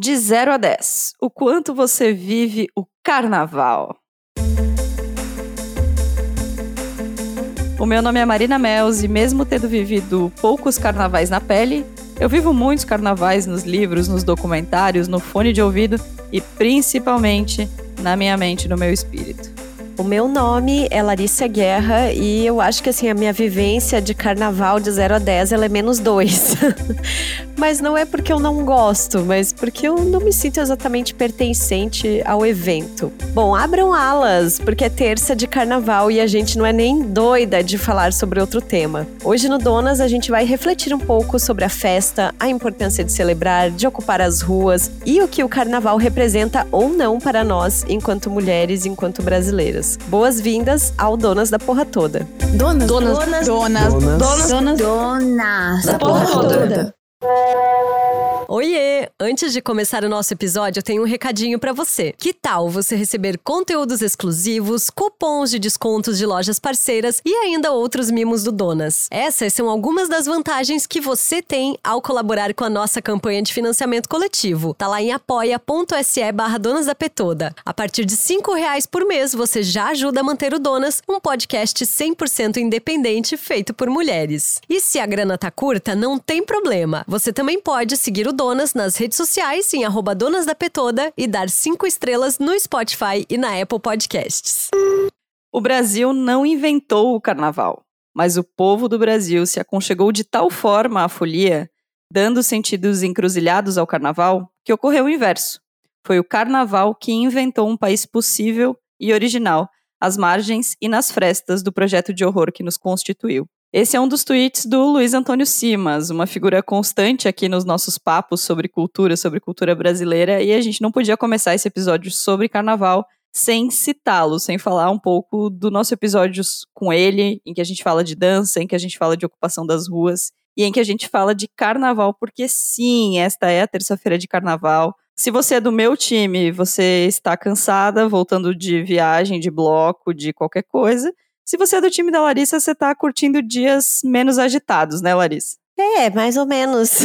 De 0 a 10, o quanto você vive o carnaval? O meu nome é Marina Mels e mesmo tendo vivido poucos carnavais na pele, eu vivo muitos carnavais nos livros, nos documentários, no fone de ouvido e principalmente na minha mente no meu espírito. O meu nome é Larissa Guerra e eu acho que assim a minha vivência de carnaval de 0 a 10 ela é menos 2. mas não é porque eu não gosto, mas porque eu não me sinto exatamente pertencente ao evento. Bom, abram alas, porque é terça de carnaval e a gente não é nem doida de falar sobre outro tema. Hoje no Donas a gente vai refletir um pouco sobre a festa, a importância de celebrar, de ocupar as ruas e o que o carnaval representa ou não para nós enquanto mulheres, enquanto brasileiras. Boas-vindas ao Donas da Porra Toda. Donas. Donas. Donas. Donas. Donas. Donas. Donas. Da porra toda. Oiê! Antes de começar o nosso episódio, eu tenho um recadinho para você. Que tal você receber conteúdos exclusivos, cupons de descontos de lojas parceiras e ainda outros mimos do Donas? Essas são algumas das vantagens que você tem ao colaborar com a nossa campanha de financiamento coletivo. Tá lá em apoia.se barra Donas da Petoda. A partir de cinco reais por mês, você já ajuda a manter o Donas, um podcast 100% independente feito por mulheres. E se a grana tá curta, não tem problema. Você também pode seguir o Donas nas redes sociais em arroba Donas da Petoda e dar cinco estrelas no Spotify e na Apple Podcasts. O Brasil não inventou o carnaval, mas o povo do Brasil se aconchegou de tal forma à folia, dando sentidos encruzilhados ao carnaval, que ocorreu o inverso. Foi o carnaval que inventou um país possível e original, às margens e nas frestas do projeto de horror que nos constituiu. Esse é um dos tweets do Luiz Antônio Simas, uma figura constante aqui nos nossos papos sobre cultura, sobre cultura brasileira, e a gente não podia começar esse episódio sobre carnaval sem citá-lo, sem falar um pouco do nosso episódio com ele, em que a gente fala de dança, em que a gente fala de ocupação das ruas e em que a gente fala de carnaval, porque sim, esta é a terça-feira de carnaval. Se você é do meu time, você está cansada, voltando de viagem, de bloco, de qualquer coisa. Se você é do time da Larissa, você tá curtindo dias menos agitados, né, Larissa? É, mais ou menos.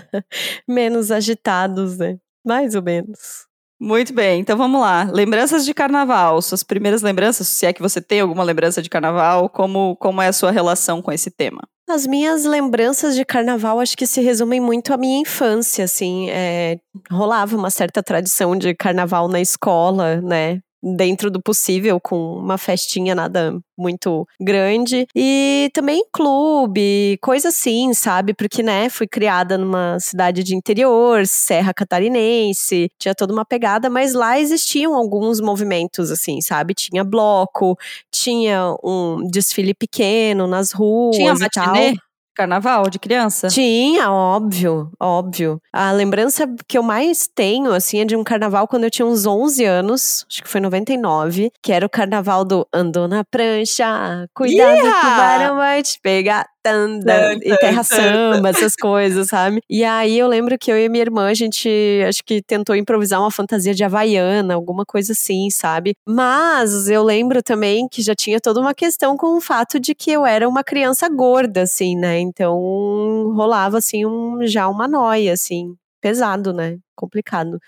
menos agitados, né? Mais ou menos. Muito bem, então vamos lá. Lembranças de carnaval, suas primeiras lembranças, se é que você tem alguma lembrança de carnaval, como, como é a sua relação com esse tema? As minhas lembranças de carnaval acho que se resumem muito à minha infância, assim. É, rolava uma certa tradição de carnaval na escola, né? Dentro do possível, com uma festinha nada muito grande. E também clube, coisa assim, sabe? Porque, né, fui criada numa cidade de interior, Serra Catarinense, tinha toda uma pegada, mas lá existiam alguns movimentos, assim, sabe? Tinha bloco, tinha um desfile pequeno nas ruas tinha matinê? Carnaval de criança? Tinha, óbvio, óbvio. A lembrança que eu mais tenho, assim, é de um carnaval quando eu tinha uns 11 anos, acho que foi 99, que era o carnaval do Andou na prancha, cuidado que o tubarão vai te pegar, tanda, e terra samba, essas coisas, sabe? E aí eu lembro que eu e minha irmã, a gente acho que tentou improvisar uma fantasia de havaiana, alguma coisa assim, sabe? Mas eu lembro também que já tinha toda uma questão com o fato de que eu era uma criança gorda, assim, né? Então rolava, assim, um, já uma noia, assim, pesado, né? Complicado.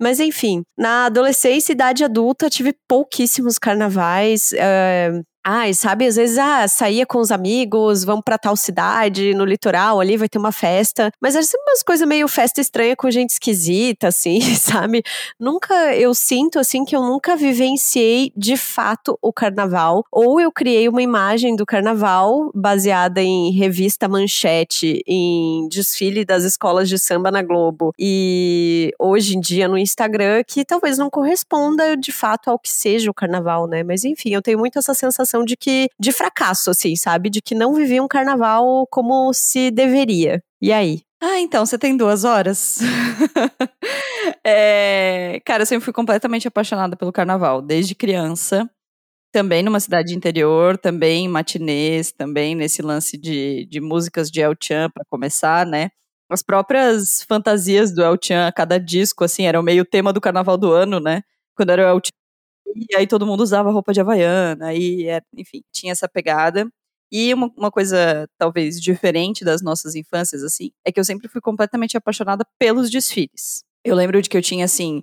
Mas enfim, na adolescência e idade adulta, tive pouquíssimos carnavais. Ai, sabe, às vezes, ah, saía com os amigos, vamos pra tal cidade, no litoral, ali vai ter uma festa. Mas era sempre umas coisas meio festa estranha com gente esquisita, assim, sabe? Nunca, eu sinto, assim, que eu nunca vivenciei de fato o carnaval. Ou eu criei uma imagem do carnaval baseada em revista manchete, em desfile das escolas de samba na Globo. E hoje em dia no Instagram, que talvez não corresponda de fato ao que seja o carnaval, né? Mas enfim, eu tenho muito essa sensação sensação de que de fracasso, assim, sabe? De que não vivia um carnaval como se deveria. E aí? Ah, então, você tem duas horas? é, cara, eu sempre fui completamente apaixonada pelo carnaval, desde criança. Também numa cidade interior, também em matinês, também nesse lance de, de músicas de El Chan, para começar, né? As próprias fantasias do El Chan, cada disco, assim, era meio tema do carnaval do ano, né? Quando era o El Chan e aí todo mundo usava roupa de havaiana, e é, enfim, tinha essa pegada. E uma, uma, coisa talvez diferente das nossas infâncias, assim, é que eu sempre fui completamente apaixonada pelos desfiles. Eu lembro de que eu tinha, assim,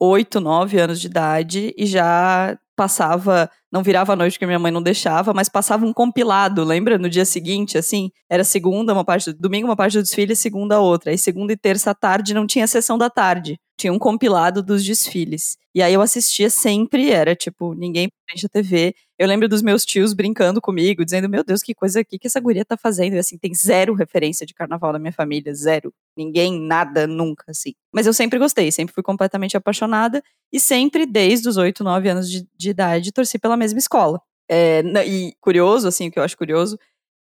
oito, nove anos de idade e já passava, não virava a noite porque minha mãe não deixava, mas passava um compilado, lembra? No dia seguinte, assim, era segunda uma parte, domingo uma parte do desfile, segunda outra. Aí segunda e terça tarde não tinha sessão da tarde, tinha um compilado dos desfiles. E aí eu assistia sempre, era tipo, ninguém frente a TV. Eu lembro dos meus tios brincando comigo, dizendo: Meu Deus, que coisa aqui que essa guria tá fazendo. E assim, tem zero referência de carnaval na minha família, zero. Ninguém, nada, nunca, assim. Mas eu sempre gostei, sempre fui completamente apaixonada. E sempre, desde os 8, 9 anos de, de idade, torci pela mesma escola. É, e curioso, assim, o que eu acho curioso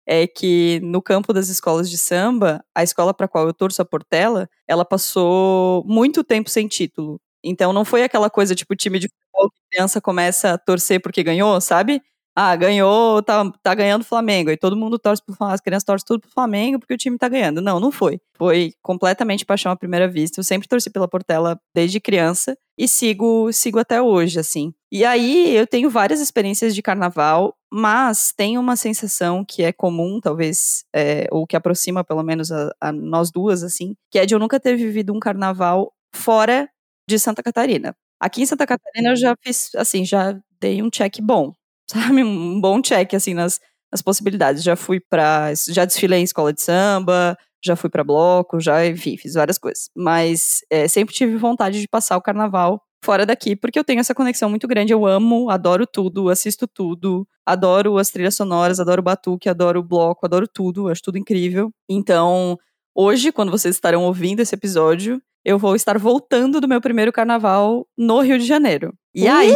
é que no campo das escolas de samba, a escola para qual eu torço a Portela, ela passou muito tempo sem título. Então não foi aquela coisa tipo time de futebol que a criança começa a torcer porque ganhou, sabe? Ah, ganhou, tá, tá ganhando o Flamengo. E todo mundo torce pro Flamengo, as crianças torcem tudo pro Flamengo porque o time tá ganhando. Não, não foi. Foi completamente paixão à primeira vista. Eu sempre torci pela Portela desde criança e sigo, sigo até hoje, assim. E aí eu tenho várias experiências de carnaval, mas tem uma sensação que é comum, talvez, é, ou que aproxima pelo menos a, a nós duas, assim, que é de eu nunca ter vivido um carnaval fora de Santa Catarina. Aqui em Santa Catarina eu já fiz, assim, já dei um check bom, sabe? Um bom check, assim, nas, nas possibilidades. Já fui para, já desfilei em escola de samba, já fui para bloco, já, enfim, fiz várias coisas. Mas é, sempre tive vontade de passar o carnaval fora daqui, porque eu tenho essa conexão muito grande. Eu amo, adoro tudo, assisto tudo, adoro as trilhas sonoras, adoro o batuque, adoro o bloco, adoro tudo, acho tudo incrível. Então, hoje, quando vocês estarão ouvindo esse episódio, eu vou estar voltando do meu primeiro carnaval no Rio de Janeiro. E aí?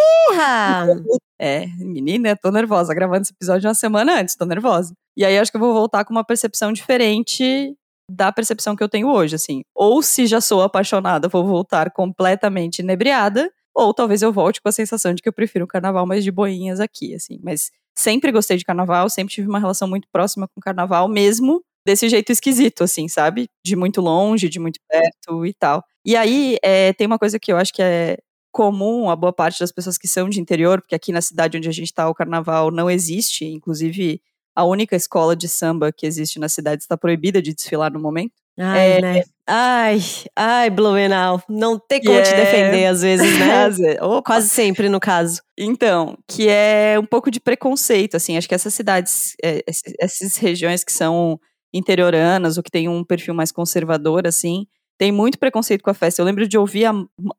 É, menina, tô nervosa, gravando esse episódio uma semana antes, tô nervosa. E aí acho que eu vou voltar com uma percepção diferente da percepção que eu tenho hoje, assim. Ou se já sou apaixonada, vou voltar completamente inebriada, ou talvez eu volte com a sensação de que eu prefiro um carnaval mais de boinhas aqui, assim. Mas sempre gostei de carnaval, sempre tive uma relação muito próxima com o carnaval, mesmo desse jeito esquisito, assim, sabe? De muito longe, de muito perto e tal. E aí, é, tem uma coisa que eu acho que é comum a boa parte das pessoas que são de interior, porque aqui na cidade onde a gente está, o carnaval não existe, inclusive a única escola de samba que existe na cidade está proibida de desfilar no momento. Ai, é, né? Ai, ai, Blumenau. Não tem como te defender às vezes, né? Quase sempre, no caso. Então, que é um pouco de preconceito, assim. Acho que essas cidades, é, essas regiões que são interioranas ou que tem um perfil mais conservador, assim, tem muito preconceito com a festa. Eu lembro de ouvir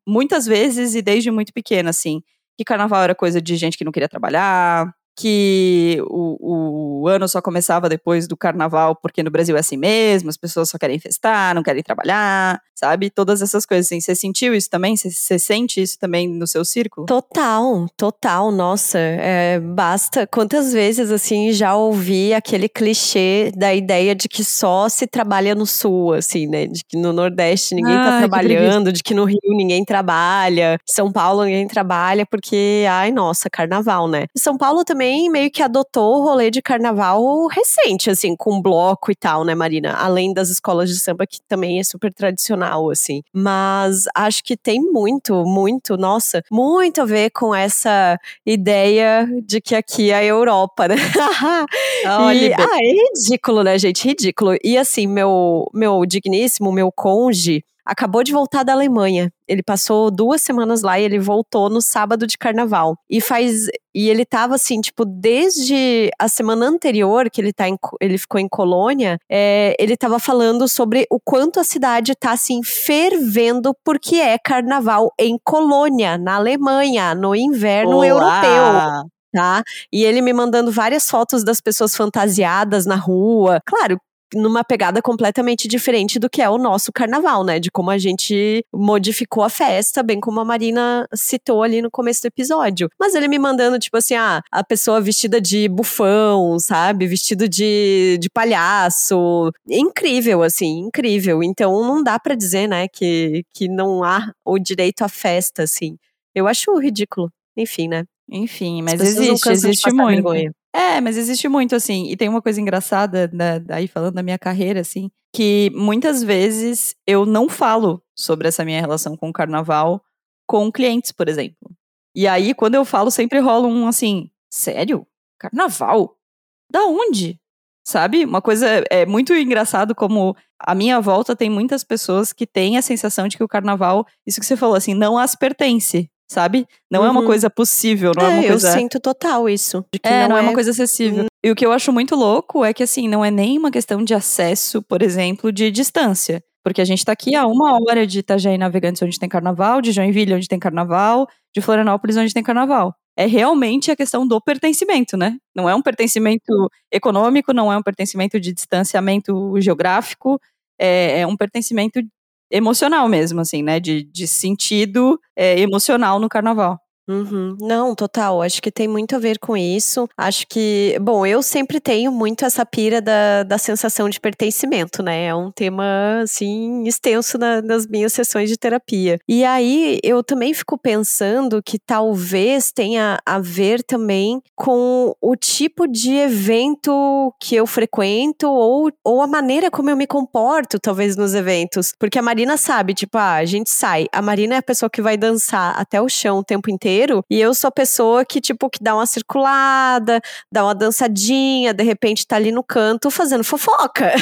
muitas vezes e desde muito pequena, assim, que carnaval era coisa de gente que não queria trabalhar, que o, o, ano só começava depois do carnaval, porque no Brasil é assim mesmo, as pessoas só querem festar, não querem trabalhar, sabe? Todas essas coisas assim. Você sentiu isso também? Você, você sente isso também no seu círculo? Total, total. Nossa, é, basta. Quantas vezes, assim, já ouvi aquele clichê da ideia de que só se trabalha no Sul, assim, né? De que no Nordeste ninguém tá trabalhando, de que no Rio ninguém trabalha, São Paulo ninguém trabalha, porque, ai, nossa, carnaval, né? São Paulo também também meio que adotou o rolê de carnaval recente, assim, com bloco e tal, né, Marina? Além das escolas de samba, que também é super tradicional, assim. Mas acho que tem muito, muito, nossa, muito a ver com essa ideia de que aqui é a Europa, né? e, ah, é ridículo, né, gente? Ridículo. E assim, meu, meu digníssimo, meu conge, acabou de voltar da Alemanha. Ele passou duas semanas lá e ele voltou no sábado de carnaval. E faz. E ele tava assim, tipo, desde a semana anterior que ele, tá em, ele ficou em Colônia, é, ele tava falando sobre o quanto a cidade tá assim, fervendo porque é carnaval em Colônia, na Alemanha, no inverno Olá. europeu tá? E ele me mandando várias fotos das pessoas fantasiadas na rua. Claro, numa pegada completamente diferente do que é o nosso carnaval, né? De como a gente modificou a festa, bem como a Marina citou ali no começo do episódio. Mas ele me mandando, tipo assim, ah, a pessoa vestida de bufão, sabe? Vestido de, de palhaço. Incrível, assim, incrível. Então não dá para dizer, né, que, que não há o direito à festa, assim. Eu acho ridículo. Enfim, né? Enfim, mas existe, existe muito. Vergonha. É, mas existe muito, assim. E tem uma coisa engraçada, né, aí falando da minha carreira, assim, que muitas vezes eu não falo sobre essa minha relação com o carnaval com clientes, por exemplo. E aí, quando eu falo, sempre rola um assim: sério? Carnaval? Da onde? sabe? Uma coisa é muito engraçado como a minha volta tem muitas pessoas que têm a sensação de que o carnaval, isso que você falou assim, não as pertence, sabe? Não uhum. é uma uhum. coisa possível, não é, é uma coisa. Eu sinto total isso. é, não, não é... é... uma coisa acessível. Hum. E o que eu acho muito louco é que, assim, não é nem uma questão de acesso, por exemplo, de distância. Porque a gente tá aqui a uma hora de Itajaí Navegantes, onde tem carnaval, de Joinville, onde tem carnaval, de Florianópolis, onde tem carnaval. É realmente a questão do pertencimento, né? Não é um pertencimento econômico, não é um pertencimento de distanciamento geográfico, é, é um pertencimento emocional mesmo, assim, né? De, de sentido é, emocional no carnaval. Uhum. Não, total. Acho que tem muito a ver com isso. Acho que, bom, eu sempre tenho muito essa pira da, da sensação de pertencimento, né? É um tema, assim, extenso na, nas minhas sessões de terapia. E aí eu também fico pensando que talvez tenha a ver também com o tipo de evento que eu frequento ou, ou a maneira como eu me comporto, talvez, nos eventos. Porque a Marina sabe, tipo, ah, a gente sai. A Marina é a pessoa que vai dançar até o chão o tempo inteiro inteiro. E eu sou a pessoa que, tipo, que dá uma circulada, dá uma dançadinha, de repente tá ali no canto fazendo fofoca.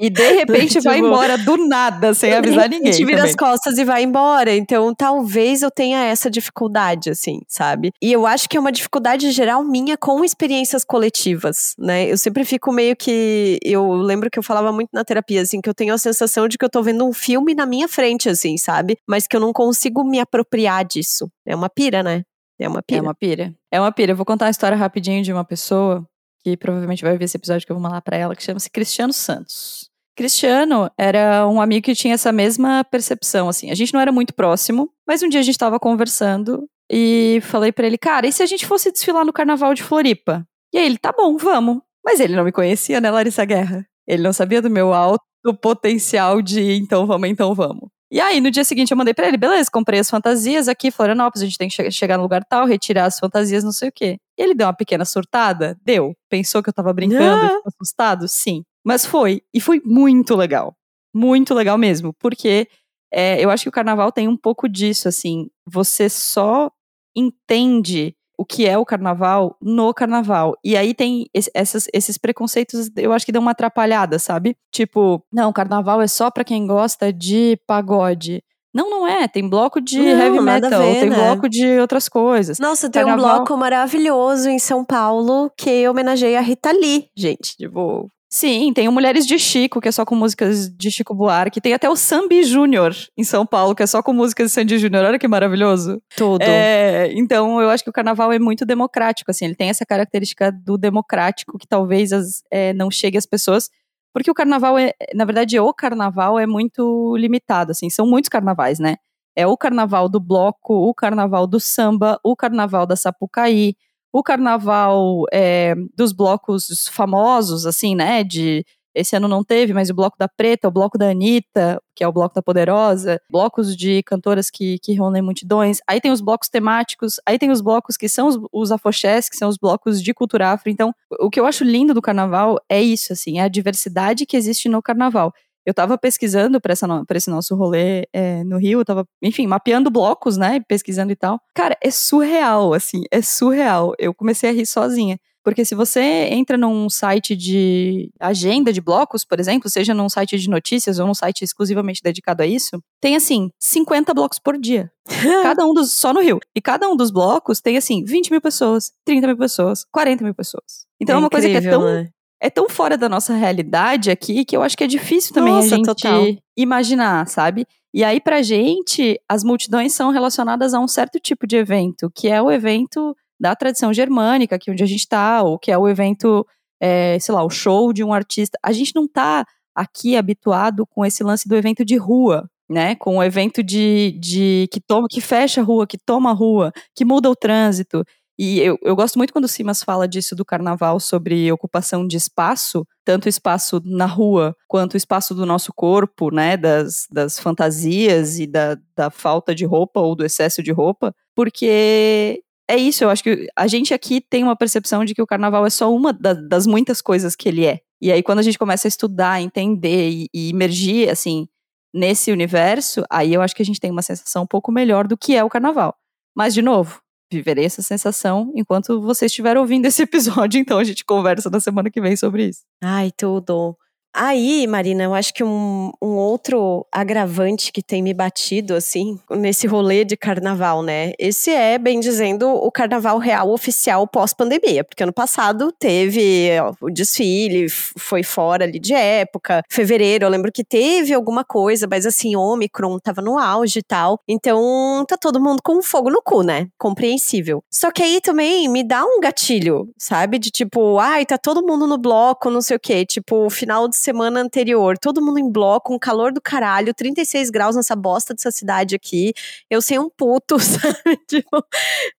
E de repente tipo, vai embora do nada, sem avisar ninguém. A gente vira também. as costas e vai embora. Então, talvez eu tenha essa dificuldade, assim, sabe? E eu acho que é uma dificuldade geral minha com experiências coletivas, né? Eu sempre fico meio que. Eu lembro que eu falava muito na terapia, assim, que eu tenho a sensação de que eu tô vendo um filme na minha frente, assim, sabe? Mas que eu não consigo me apropriar disso. É uma pira, né? É uma pira. É uma pira. É uma pira. Eu vou contar uma história rapidinho de uma pessoa que provavelmente vai ver esse episódio que eu vou mandar para ela, que chama-se Cristiano Santos. Cristiano era um amigo que tinha essa mesma percepção, assim. A gente não era muito próximo, mas um dia a gente estava conversando e falei para ele, cara, e se a gente fosse desfilar no Carnaval de Floripa? E aí ele, tá bom, vamos. Mas ele não me conhecia, né, Larissa Guerra? Ele não sabia do meu alto potencial de então vamos, então vamos. E aí, no dia seguinte, eu mandei pra ele, beleza, comprei as fantasias aqui, Florianópolis, a gente tem que chegar no lugar tal, retirar as fantasias, não sei o quê. E ele deu uma pequena surtada? Deu. Pensou que eu tava brincando e ficou assustado? Sim. Mas foi. E foi muito legal. Muito legal mesmo. Porque é, eu acho que o carnaval tem um pouco disso, assim. Você só entende o que é o carnaval no carnaval. E aí tem esse, essas, esses preconceitos, eu acho que dão uma atrapalhada, sabe? Tipo, não, carnaval é só para quem gosta de pagode. Não, não é. Tem bloco de não, heavy metal, ver, tem né? bloco de outras coisas. Nossa, tem carnaval... um bloco maravilhoso em São Paulo que homenageia a Rita Lee, gente. Tipo, Sim, tem o Mulheres de Chico, que é só com músicas de Chico Buarque. Tem até o Sambi Júnior em São Paulo, que é só com músicas de Sandy Júnior. Olha que maravilhoso. Tudo. É, então, eu acho que o carnaval é muito democrático, assim. Ele tem essa característica do democrático que talvez as, é, não chegue às pessoas. Porque o carnaval é, na verdade, o carnaval é muito limitado, assim. São muitos carnavais, né? É o carnaval do bloco, o carnaval do samba, o carnaval da Sapucaí, o carnaval é, dos blocos famosos, assim, né? De esse ano não teve, mas o bloco da Preta, o bloco da Anitta, que é o bloco da Poderosa, blocos de cantoras que, que reúnem multidões. Aí tem os blocos temáticos, aí tem os blocos que são os, os afoxés, que são os blocos de cultura afro. Então, o que eu acho lindo do carnaval é isso, assim, é a diversidade que existe no carnaval eu estava pesquisando para esse nosso rolê é, no Rio, eu tava, enfim, mapeando blocos, né, pesquisando e tal. Cara, é surreal, assim, é surreal. Eu comecei a rir sozinha. Porque se você entra num site de agenda de blocos, por exemplo, seja num site de notícias ou num site exclusivamente dedicado a isso, tem assim, 50 blocos por dia. cada um dos. Só no Rio. E cada um dos blocos tem assim, 20 mil pessoas, 30 mil pessoas, 40 mil pessoas. Então é, é uma coisa que é tão. Né? É tão fora da nossa realidade aqui que eu acho que é difícil também nossa, a gente total. imaginar, sabe? E aí, pra gente, as multidões são relacionadas a um certo tipo de evento, que é o evento da tradição germânica, que é onde a gente tá, ou que é o evento, é, sei lá, o show de um artista. A gente não tá aqui habituado com esse lance do evento de rua, né? Com o evento de, de que toma, que fecha a rua, que toma a rua, que muda o trânsito. E eu, eu gosto muito quando o Simas fala disso do carnaval, sobre ocupação de espaço, tanto espaço na rua quanto espaço do nosso corpo, né? Das, das fantasias e da, da falta de roupa ou do excesso de roupa, porque é isso, eu acho que a gente aqui tem uma percepção de que o carnaval é só uma da, das muitas coisas que ele é. E aí, quando a gente começa a estudar, entender e, e imergir, assim, nesse universo, aí eu acho que a gente tem uma sensação um pouco melhor do que é o carnaval. Mas, de novo, viverei essa sensação enquanto você estiver ouvindo esse episódio, então a gente conversa na semana que vem sobre isso. Ai, tudo. Aí, Marina, eu acho que um, um, outro agravante que tem me batido, assim, nesse rolê de carnaval, né? Esse é, bem dizendo, o carnaval real oficial pós-pandemia, porque ano passado teve ó, o desfile, foi fora ali de época. Fevereiro, eu lembro que teve alguma coisa, mas assim, Omicron tava no auge e tal. Então, tá todo mundo com fogo no cu, né? Compreensível. Só que aí também me dá um gatilho, sabe? De tipo, ai, tá todo mundo no bloco, não sei o quê. Tipo, final de semana anterior, todo mundo em bloco, um calor do caralho, 36 graus nessa bosta dessa cidade aqui, eu sei um puto, sabe? Tipo,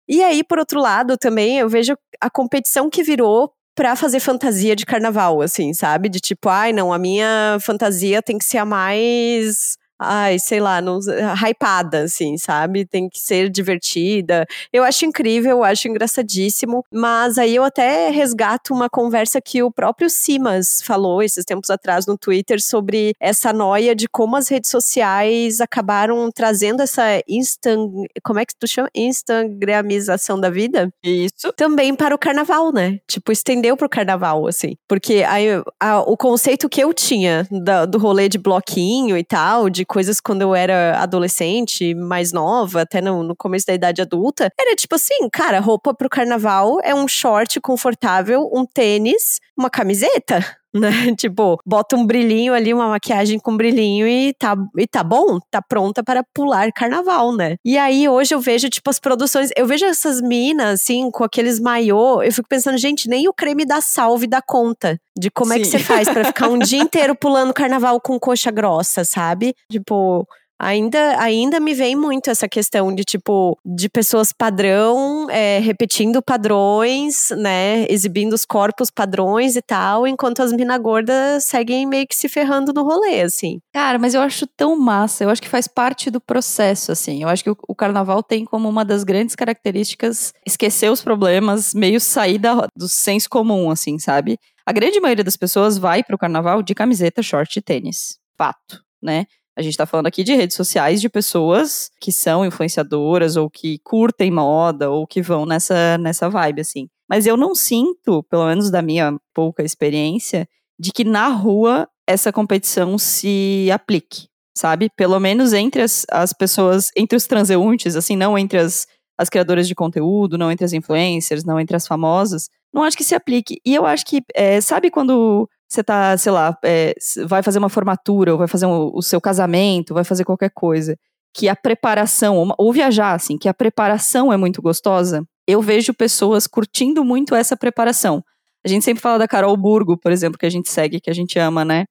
e aí, por outro lado, também eu vejo a competição que virou pra fazer fantasia de carnaval, assim, sabe? De tipo, ai, não, a minha fantasia tem que ser a mais ai, sei lá, não, hypada, assim, sabe? Tem que ser divertida. Eu acho incrível, eu acho engraçadíssimo, mas aí eu até resgato uma conversa que o próprio Simas falou esses tempos atrás no Twitter sobre essa noia de como as redes sociais acabaram trazendo essa instant, como é que tu chama? Instagramização da vida? Isso. Também para o carnaval, né? Tipo, estendeu pro carnaval, assim. Porque aí, a, o conceito que eu tinha da, do rolê de bloquinho e tal, de coisas quando eu era adolescente, mais nova, até no, no começo da idade adulta, era tipo assim, cara, roupa pro carnaval é um short confortável, um tênis, uma camiseta né? Tipo, bota um brilhinho ali, uma maquiagem com brilhinho e tá, e tá bom, tá pronta para pular carnaval, né? E aí hoje eu vejo, tipo, as produções, eu vejo essas minas, assim, com aqueles maiô, eu fico pensando, gente, nem o creme da salve dá conta de como Sim. é que você faz para ficar um dia inteiro pulando carnaval com coxa grossa, sabe? Tipo, Ainda, ainda me vem muito essa questão de tipo de pessoas padrão é, repetindo padrões, né, exibindo os corpos padrões e tal, enquanto as mina gordas seguem meio que se ferrando no rolê, assim. Cara, mas eu acho tão massa. Eu acho que faz parte do processo, assim. Eu acho que o, o carnaval tem como uma das grandes características esquecer os problemas, meio sair da, do senso comum, assim, sabe? A grande maioria das pessoas vai pro carnaval de camiseta, short e tênis. Fato, né? A gente está falando aqui de redes sociais de pessoas que são influenciadoras ou que curtem moda ou que vão nessa, nessa vibe, assim. Mas eu não sinto, pelo menos da minha pouca experiência, de que na rua essa competição se aplique, sabe? Pelo menos entre as, as pessoas, entre os transeuntes, assim, não entre as, as criadoras de conteúdo, não entre as influencers, não entre as famosas. Não acho que se aplique. E eu acho que, é, sabe quando você tá, sei lá, é, vai fazer uma formatura, ou vai fazer um, o seu casamento, vai fazer qualquer coisa, que a preparação, ou, ou viajar, assim, que a preparação é muito gostosa, eu vejo pessoas curtindo muito essa preparação. A gente sempre fala da Carol Burgo, por exemplo, que a gente segue, que a gente ama, né?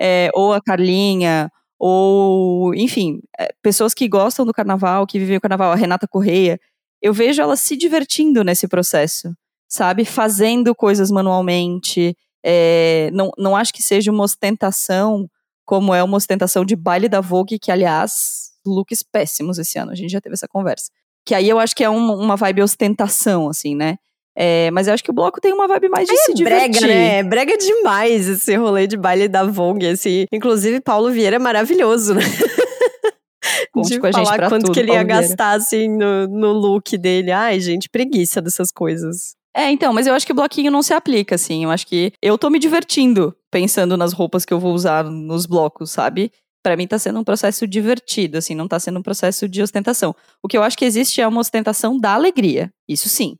É, ou a Carlinha, ou, enfim, é, pessoas que gostam do carnaval, que vivem o carnaval, a Renata Correia. Eu vejo elas se divertindo nesse processo, sabe? Fazendo coisas manualmente, é, não, não acho que seja uma ostentação como é uma ostentação de baile da Vogue, que, aliás, looks péssimos esse ano. A gente já teve essa conversa. Que aí eu acho que é um, uma vibe ostentação, assim, né? É, mas eu acho que o bloco tem uma vibe mais de aí se é divertir. Brega, né? Brega demais esse rolê de baile da Vogue, assim. Inclusive, Paulo Vieira é maravilhoso, né? Conte de com a gente falar quanto tudo, que ele ia Vieira. gastar, assim, no, no look dele. Ai, gente, preguiça dessas coisas. É, então, mas eu acho que bloquinho não se aplica, assim. Eu acho que eu tô me divertindo pensando nas roupas que eu vou usar nos blocos, sabe? Para mim tá sendo um processo divertido, assim, não tá sendo um processo de ostentação. O que eu acho que existe é uma ostentação da alegria. Isso sim.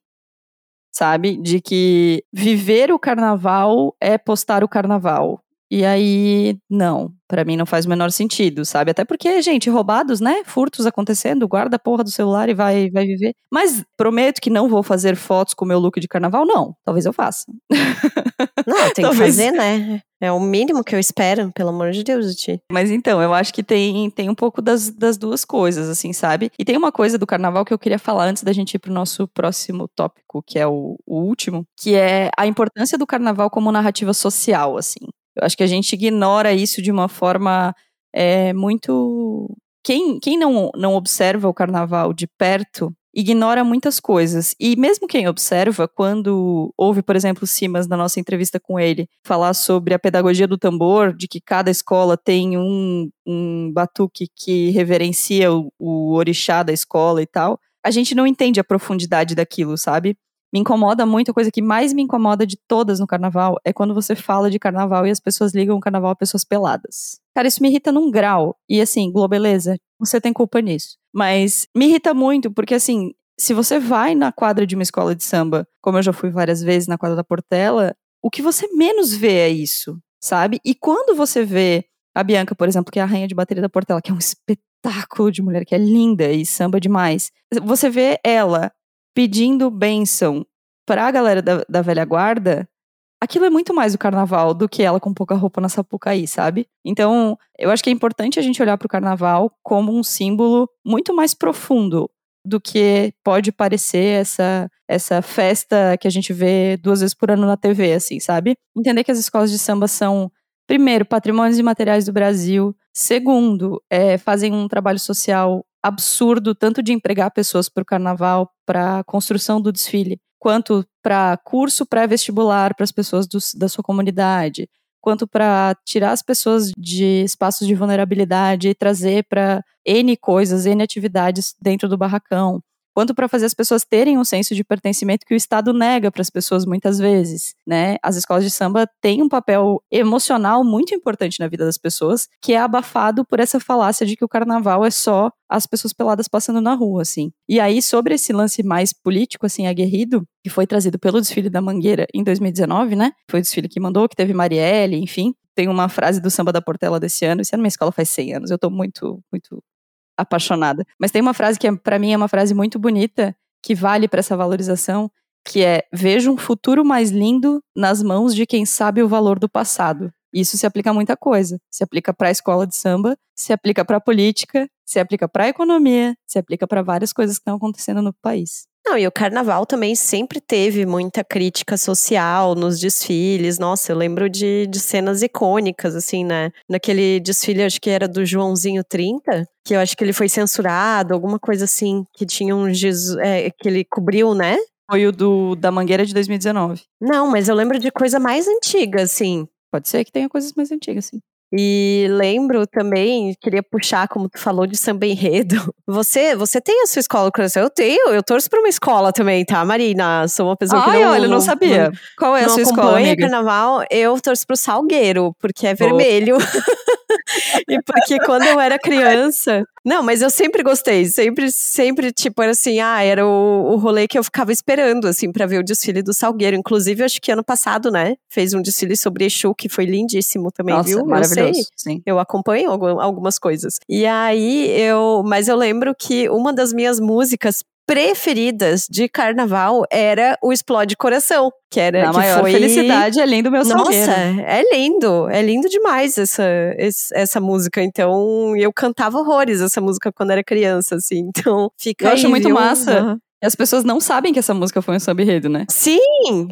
Sabe? De que viver o carnaval é postar o carnaval. E aí, não, para mim não faz o menor sentido, sabe? Até porque, gente, roubados, né? Furtos acontecendo, guarda a porra do celular e vai, vai viver. Mas prometo que não vou fazer fotos com o meu look de carnaval, não. Talvez eu faça. Não, tem Talvez... que fazer, né? É o mínimo que eu espero, pelo amor de Deus, Ti. Mas então, eu acho que tem, tem um pouco das, das duas coisas, assim, sabe? E tem uma coisa do carnaval que eu queria falar antes da gente ir pro nosso próximo tópico, que é o, o último, que é a importância do carnaval como narrativa social, assim. Eu acho que a gente ignora isso de uma forma é, muito. Quem, quem não, não observa o carnaval de perto ignora muitas coisas. E mesmo quem observa, quando ouve, por exemplo, Simas, na nossa entrevista com ele, falar sobre a pedagogia do tambor, de que cada escola tem um, um batuque que reverencia o, o orixá da escola e tal, a gente não entende a profundidade daquilo, sabe? Me incomoda muito, a coisa que mais me incomoda de todas no carnaval é quando você fala de carnaval e as pessoas ligam o carnaval a pessoas peladas. Cara, isso me irrita num grau. E assim, Globeleza, você tem culpa nisso. Mas me irrita muito, porque assim, se você vai na quadra de uma escola de samba, como eu já fui várias vezes na quadra da Portela, o que você menos vê é isso, sabe? E quando você vê a Bianca, por exemplo, que é a rainha de bateria da Portela, que é um espetáculo de mulher, que é linda e samba demais, você vê ela pedindo bênção pra galera da, da velha guarda, aquilo é muito mais o carnaval do que ela com pouca roupa na Sapucaí, sabe? Então, eu acho que é importante a gente olhar pro carnaval como um símbolo muito mais profundo do que pode parecer essa essa festa que a gente vê duas vezes por ano na TV, assim, sabe? Entender que as escolas de samba são primeiro patrimônios imateriais do Brasil, segundo, é, fazem um trabalho social absurdo, tanto de empregar pessoas para o carnaval, para a construção do desfile, quanto para curso pré-vestibular para as pessoas do, da sua comunidade, quanto para tirar as pessoas de espaços de vulnerabilidade e trazer para N coisas, N atividades dentro do barracão quanto para fazer as pessoas terem um senso de pertencimento que o Estado nega para as pessoas muitas vezes, né? As escolas de samba têm um papel emocional muito importante na vida das pessoas, que é abafado por essa falácia de que o carnaval é só as pessoas peladas passando na rua, assim. E aí, sobre esse lance mais político, assim, aguerrido, que foi trazido pelo desfile da Mangueira em 2019, né? Foi o desfile que mandou, que teve Marielle, enfim. Tem uma frase do Samba da Portela desse ano, esse ano minha escola faz 100 anos, eu tô muito, muito apaixonada. Mas tem uma frase que é, para mim é uma frase muito bonita, que vale para essa valorização, que é: "Vejo um futuro mais lindo nas mãos de quem sabe o valor do passado". Isso se aplica a muita coisa. Se aplica para a escola de samba, se aplica para a política, se aplica para a economia, se aplica para várias coisas que estão acontecendo no país. Não, e o carnaval também sempre teve muita crítica social nos desfiles. Nossa, eu lembro de, de cenas icônicas, assim, né? Naquele desfile, acho que era do Joãozinho 30, que eu acho que ele foi censurado, alguma coisa assim, que tinha um Jesus, é, que ele cobriu, né? Foi o do, da Mangueira de 2019. Não, mas eu lembro de coisa mais antiga, assim. Pode ser que tenha coisas mais antigas, sim. E lembro também, queria puxar, como tu falou, de samba enredo. Você, você tem a sua escola coração? Eu tenho, eu torço para uma escola também, tá, Marina? Sou uma pessoa Ai, que não... olha, eu não sabia. Não, Qual é a sua escola, amiga? carnaval, eu torço pro Salgueiro, porque é vermelho. e porque quando eu era criança... Não, mas eu sempre gostei, sempre, sempre, tipo, era assim, ah, era o, o rolê que eu ficava esperando, assim, para ver o desfile do Salgueiro. Inclusive, acho que ano passado, né, fez um desfile sobre Exu, que foi lindíssimo também, Nossa, viu? Maravilhoso, eu sei, sim. eu acompanho algumas coisas. E aí, eu, mas eu lembro que uma das minhas músicas preferidas de carnaval era o Explode Coração. Que era Na que maior foi... felicidade, é lindo meu salgueiro. Nossa, é lindo. É lindo demais essa, essa música. Então, eu cantava horrores essa música quando era criança, assim. Então, fica Eu aí, acho muito viu? massa. Uhum. E as pessoas não sabem que essa música foi um samba enredo, né? Sim,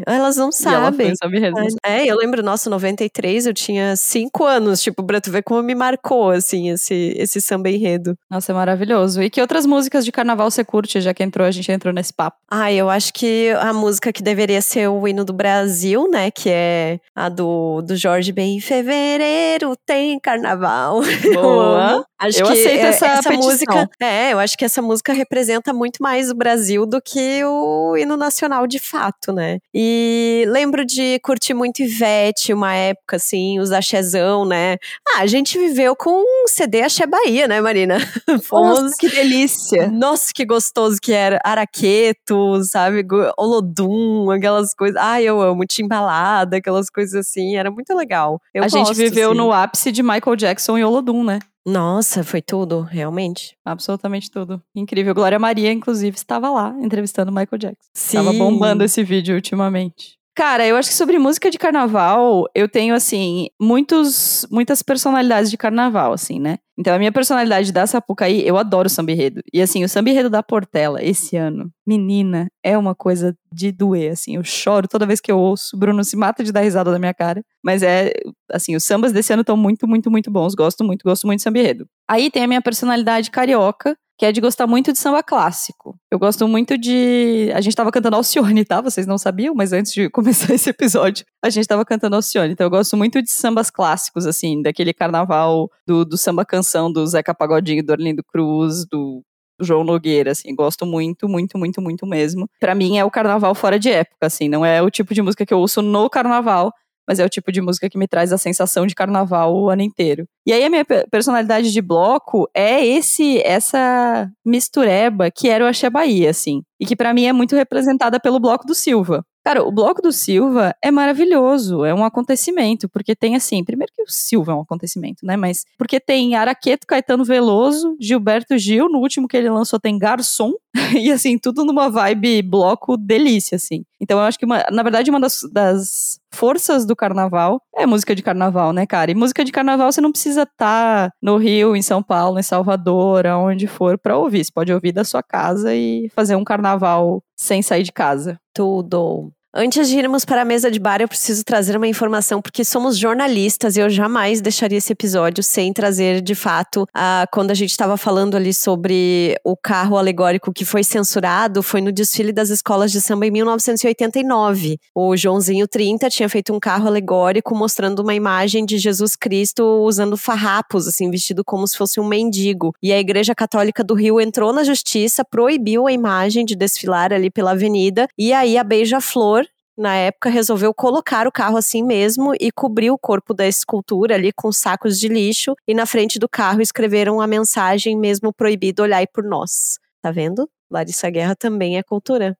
elas não E ela foi sabem. um. É, eu lembro, nossa, 93, eu tinha cinco anos, tipo, pra tu ver como me marcou, assim, esse, esse samba enredo. Nossa, é maravilhoso. E que outras músicas de carnaval você curte, já que entrou, a gente entrou nesse papo? Ah, eu acho que a música que deveria ser o hino do Brasil, né, que é a do, do Jorge Ben. Em fevereiro tem carnaval. Boa. Acho Eu que aceito é- essa petição. música. É, eu acho que essa música representa muito mais o Brasil do que o hino nacional de fato, né? E lembro de curtir muito Ivete, uma época assim, os axézão, né? Ah, a gente viveu com um CD Axé Bahia, né, Marina? Fomos Nossa, que delícia. nossa, que gostoso que era. Araqueto, sabe? Olodum, aquelas coisas. Ai, eu amo. Timbalada, aquelas coisas assim. Era muito legal. Eu a gente gosto, viveu assim. no ápice de Michael Jackson e Olodum, né? Nossa, foi tudo, realmente. Absolutamente tudo. Incrível. Glória Maria, inclusive, estava lá entrevistando Michael Jackson. Sim. Tava bombando esse vídeo ultimamente. Cara, eu acho que sobre música de carnaval, eu tenho, assim, muitos, muitas personalidades de carnaval, assim, né? Então, a minha personalidade da Sapucaí, eu adoro o samba enredo. E, assim, o samba enredo da Portela, esse ano, menina, é uma coisa de doer, assim. Eu choro toda vez que eu ouço. O Bruno se mata de dar risada da minha cara. Mas é, assim, os sambas desse ano estão muito, muito, muito bons. Gosto muito, gosto muito de samba enredo. Aí tem a minha personalidade carioca, que é de gostar muito de samba clássico. Eu gosto muito de. A gente tava cantando Alcione, tá? Vocês não sabiam, mas antes de começar esse episódio, a gente tava cantando Alcione. Então eu gosto muito de sambas clássicos, assim, daquele carnaval do, do samba canção do Zeca Pagodinho, do Orlindo Cruz, do João Nogueira, assim, gosto muito, muito, muito, muito mesmo. Para mim é o carnaval fora de época, assim, não é o tipo de música que eu ouço no carnaval, mas é o tipo de música que me traz a sensação de carnaval o ano inteiro. E aí a minha personalidade de bloco é esse essa mistureba que era o Axé Bahia, assim, e que para mim é muito representada pelo bloco do Silva. Cara, o Bloco do Silva é maravilhoso, é um acontecimento, porque tem assim, primeiro que o Silva é um acontecimento, né? Mas porque tem Araqueto, Caetano Veloso, Gilberto Gil, no último que ele lançou tem Garçom, e assim, tudo numa vibe bloco delícia, assim. Então eu acho que, uma, na verdade, uma das, das forças do carnaval é música de carnaval, né, cara? E música de carnaval você não precisa estar tá no Rio, em São Paulo, em Salvador, aonde for, para ouvir. Você pode ouvir da sua casa e fazer um carnaval sem sair de casa. Tudo. Antes de irmos para a mesa de bar, eu preciso trazer uma informação, porque somos jornalistas e eu jamais deixaria esse episódio sem trazer, de fato, a, quando a gente estava falando ali sobre o carro alegórico que foi censurado, foi no desfile das escolas de samba em 1989. O Joãozinho 30 tinha feito um carro alegórico mostrando uma imagem de Jesus Cristo usando farrapos, assim, vestido como se fosse um mendigo. E a Igreja Católica do Rio entrou na justiça, proibiu a imagem de desfilar ali pela avenida, e aí a Beija-Flor na época, resolveu colocar o carro assim mesmo e cobrir o corpo da escultura ali com sacos de lixo e na frente do carro escreveram a mensagem mesmo proibido olhar por nós. Tá vendo? Larissa Guerra também é cultura.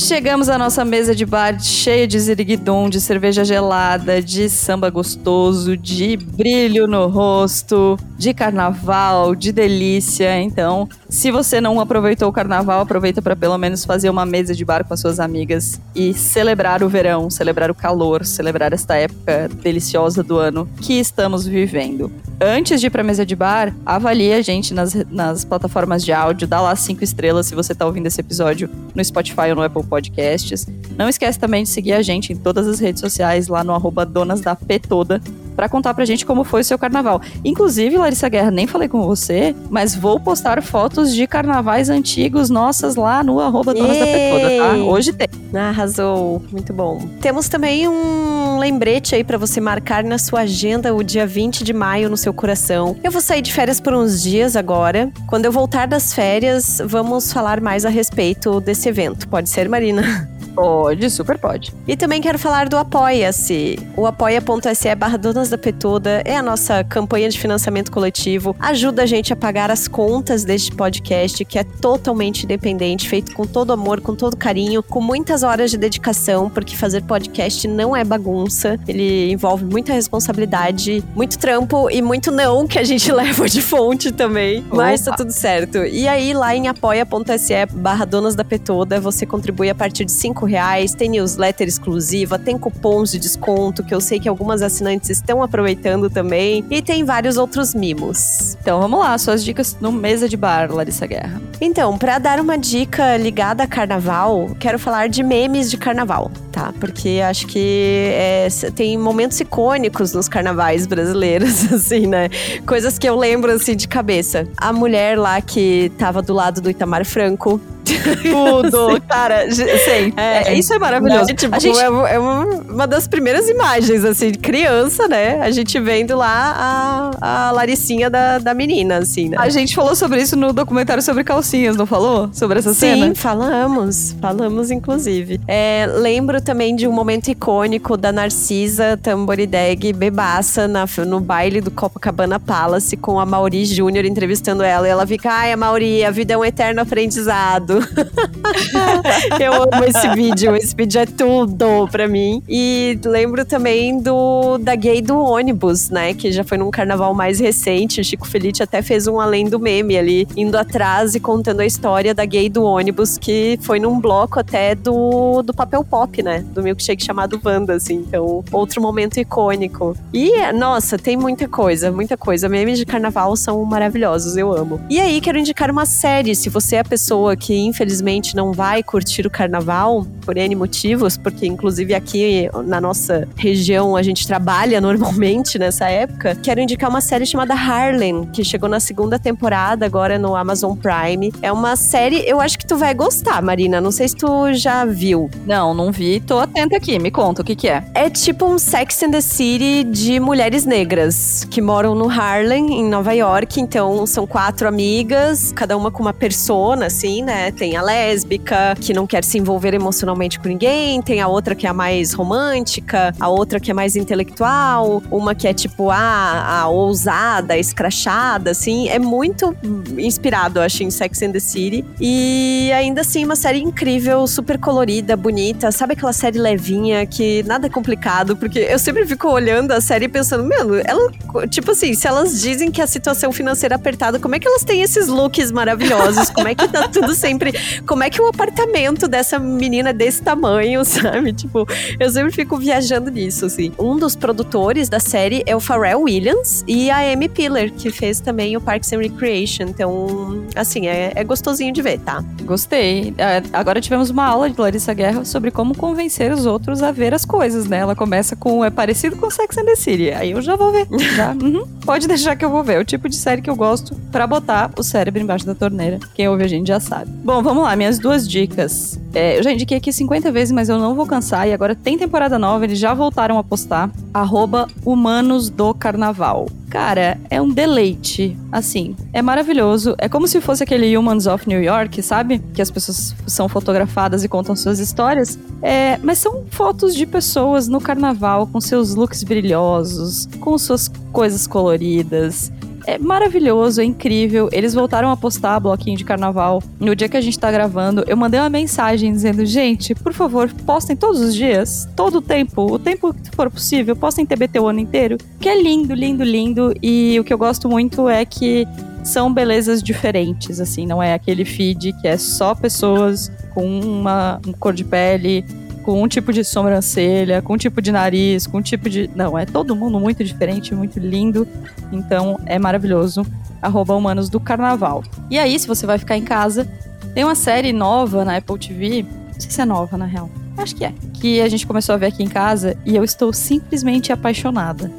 Chegamos à nossa mesa de bar cheia de ziriguidum, de cerveja gelada, de samba gostoso, de brilho no rosto, de carnaval, de delícia. Então, se você não aproveitou o carnaval, aproveita para pelo menos fazer uma mesa de bar com as suas amigas e celebrar o verão, celebrar o calor, celebrar esta época deliciosa do ano que estamos vivendo. Antes de ir pra mesa de bar, avalie a gente nas, nas plataformas de áudio, dá lá cinco estrelas se você tá ouvindo esse episódio no Spotify ou no Apple Podcasts. Não esquece também de seguir a gente em todas as redes sociais, lá no arroba Donas da P Toda, para contar pra gente como foi o seu carnaval. Inclusive, Larissa Guerra, nem falei com você, mas vou postar fotos de carnavais antigos nossas lá no arroba Donas da Petoda, tá? Hoje tem. Arrasou, muito bom. Temos também um lembrete aí para você marcar na sua agenda o dia 20 de maio no seu coração. Eu vou sair de férias por uns dias agora. Quando eu voltar das férias, vamos falar mais a respeito desse evento. Pode ser, Marina? Pode, super pode. E também quero falar do Apoia-se. O apoia.se barra Donas da Petoda é a nossa campanha de financiamento coletivo. Ajuda a gente a pagar as contas deste podcast, que é totalmente independente, feito com todo amor, com todo carinho, com muitas horas de dedicação, porque fazer podcast não é bagunça. Ele envolve muita responsabilidade, muito trampo e muito não que a gente leva de fonte também. Mas tá tudo certo. E aí, lá em apoia.se barra Donas da Petoda, você contribui a partir de 5 reais, tem newsletter exclusiva, tem cupons de desconto, que eu sei que algumas assinantes estão aproveitando também, e tem vários outros mimos. Então vamos lá, suas dicas no Mesa de Bar, Larissa Guerra. Então, para dar uma dica ligada a carnaval, quero falar de memes de carnaval, tá? Porque acho que é, tem momentos icônicos nos carnavais brasileiros, assim, né? Coisas que eu lembro, assim, de cabeça. A mulher lá que tava do lado do Itamar Franco, tudo. Cara, sei. É, é, isso é maravilhoso. Né? Tipo, a gente... é, é, uma das primeiras imagens, assim, de criança, né? A gente vendo lá a, a Laricinha da, da menina, assim, né? A gente falou sobre isso no documentário sobre calcinhas, não falou? Sobre essa Sim, cena? Sim, falamos. Falamos, inclusive. É, lembro também de um momento icônico da Narcisa Tamborideg bebaça na, no baile do Copacabana Palace com a Mauri Júnior entrevistando ela. E ela fica, ai, a Mauri, a vida é um eterno aprendizado. eu amo esse vídeo. Esse vídeo é tudo pra mim. E lembro também do da gay do ônibus, né? Que já foi num carnaval mais recente. O Chico Felice até fez um além do meme ali, indo atrás e contando a história da gay do ônibus, que foi num bloco até do, do papel pop, né? Do milkshake chamado Wanda, assim. Então, outro momento icônico. E, nossa, tem muita coisa, muita coisa. Memes de carnaval são maravilhosos, eu amo. E aí, quero indicar uma série. Se você é a pessoa que infelizmente não vai curtir o carnaval por N motivos, porque inclusive aqui na nossa região a gente trabalha normalmente nessa época, quero indicar uma série chamada Harlem, que chegou na segunda temporada agora no Amazon Prime. É uma série, eu acho que tu vai gostar, Marina. Não sei se tu já viu. Não, não vi. Tô atenta aqui. Me conta o que que é. É tipo um Sex and the City de mulheres negras que moram no Harlem, em Nova York. Então são quatro amigas, cada uma com uma persona, assim, né? Tem a lésbica, que não quer se envolver emocionalmente com ninguém, tem a outra que é a mais romântica, a outra que é mais intelectual, uma que é tipo a, a ousada, a escrachada, assim. É muito inspirado, acho, em Sex and the City. E ainda assim, uma série incrível, super colorida, bonita. Sabe aquela série levinha que nada é complicado? Porque eu sempre fico olhando a série pensando, mano, ela, tipo assim, se elas dizem que a situação financeira é apertada, como é que elas têm esses looks maravilhosos? Como é que tá tudo sempre. Como é que o apartamento dessa menina é desse tamanho, sabe? Tipo, eu sempre fico viajando nisso, assim. Um dos produtores da série é o Pharrell Williams e a Amy Piller, que fez também o Parks and Recreation. Então, assim, é, é gostosinho de ver, tá? Gostei. É, agora tivemos uma aula de Larissa Guerra sobre como convencer os outros a ver as coisas, né? Ela começa com é parecido com Sex and the City. Aí eu já vou ver. Já. Uhum. Pode deixar que eu vou ver. É o tipo de série que eu gosto para botar o cérebro embaixo da torneira. Quem ouve a gente já sabe. Bom, vamos lá. Minhas duas dicas. É, eu já indiquei aqui 50 vezes, mas eu não vou cansar. E agora tem temporada nova, eles já voltaram a postar. Arroba Humanos do Carnaval. Cara, é um deleite. Assim, é maravilhoso. É como se fosse aquele Humans of New York, sabe? Que as pessoas são fotografadas e contam suas histórias. É, mas são fotos de pessoas no carnaval com seus looks brilhosos, com suas coisas coloridas. É maravilhoso, é incrível. Eles voltaram a postar bloquinho de carnaval no dia que a gente tá gravando. Eu mandei uma mensagem dizendo: gente, por favor, postem todos os dias, todo o tempo, o tempo que for possível, postem TBT o ano inteiro. Que é lindo, lindo, lindo. E o que eu gosto muito é que são belezas diferentes, assim, não é aquele feed que é só pessoas com uma, uma cor de pele com um tipo de sobrancelha, com um tipo de nariz, com um tipo de. Não, é todo mundo muito diferente, muito lindo. Então é maravilhoso. Arroba Humanos do Carnaval. E aí, se você vai ficar em casa, tem uma série nova na Apple TV. Não sei se é nova, na real. Acho que é. Que a gente começou a ver aqui em casa e eu estou simplesmente apaixonada.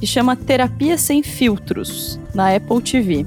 Que chama Terapia Sem Filtros, na Apple TV.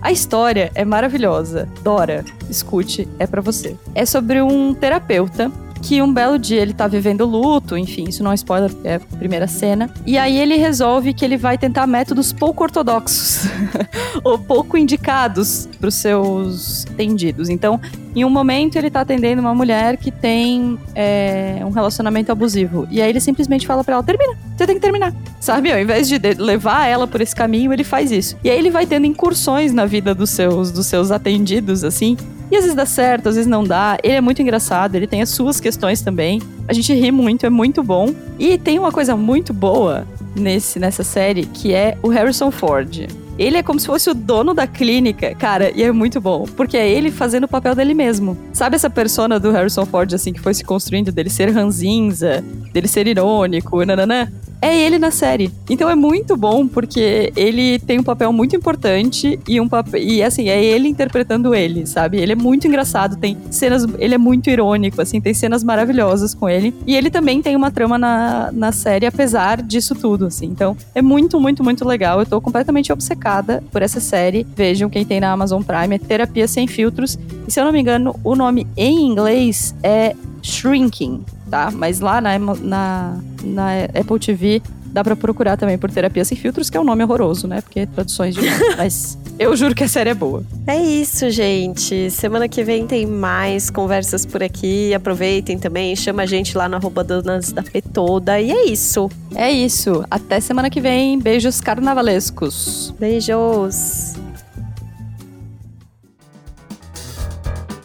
A história é maravilhosa. Dora, escute, é para você. É sobre um terapeuta que um belo dia ele tá vivendo luto, enfim, isso não é spoiler, é a primeira cena. E aí ele resolve que ele vai tentar métodos pouco ortodoxos ou pouco indicados para os seus tendidos. Então, em um momento ele tá atendendo uma mulher que tem é, um relacionamento abusivo. E aí ele simplesmente fala para ela: termina, você tem que terminar. Sabe? Ao invés de levar ela por esse caminho, ele faz isso. E aí ele vai tendo incursões na vida dos seus, dos seus atendidos, assim, e às vezes dá certo, às vezes não dá. Ele é muito engraçado, ele tem as suas questões também. A gente ri muito, é muito bom. E tem uma coisa muito boa nesse, nessa série, que é o Harrison Ford. Ele é como se fosse o dono da clínica, cara, e é muito bom, porque é ele fazendo o papel dele mesmo. Sabe essa persona do Harrison Ford, assim, que foi se construindo, dele ser ranzinza, dele ser irônico, nananã? É ele na série. Então é muito bom porque ele tem um papel muito importante e um papel e assim, é ele interpretando ele, sabe? Ele é muito engraçado, tem cenas, ele é muito irônico, assim, tem cenas maravilhosas com ele. E ele também tem uma trama na, na série apesar disso tudo, assim. Então, é muito, muito, muito legal. Eu tô completamente obcecada por essa série. Vejam quem tem na Amazon Prime, é Terapia sem filtros. E se eu não me engano, o nome em inglês é Shrinking tá? Mas lá na, na, na Apple TV dá para procurar também por Terapia Sem Filtros, que é um nome horroroso, né? Porque é traduções de Mas eu juro que a série é boa. É isso, gente. Semana que vem tem mais conversas por aqui. Aproveitem também, chama a gente lá no arroba Donas da Petoda. E é isso. É isso. Até semana que vem. Beijos carnavalescos. Beijos.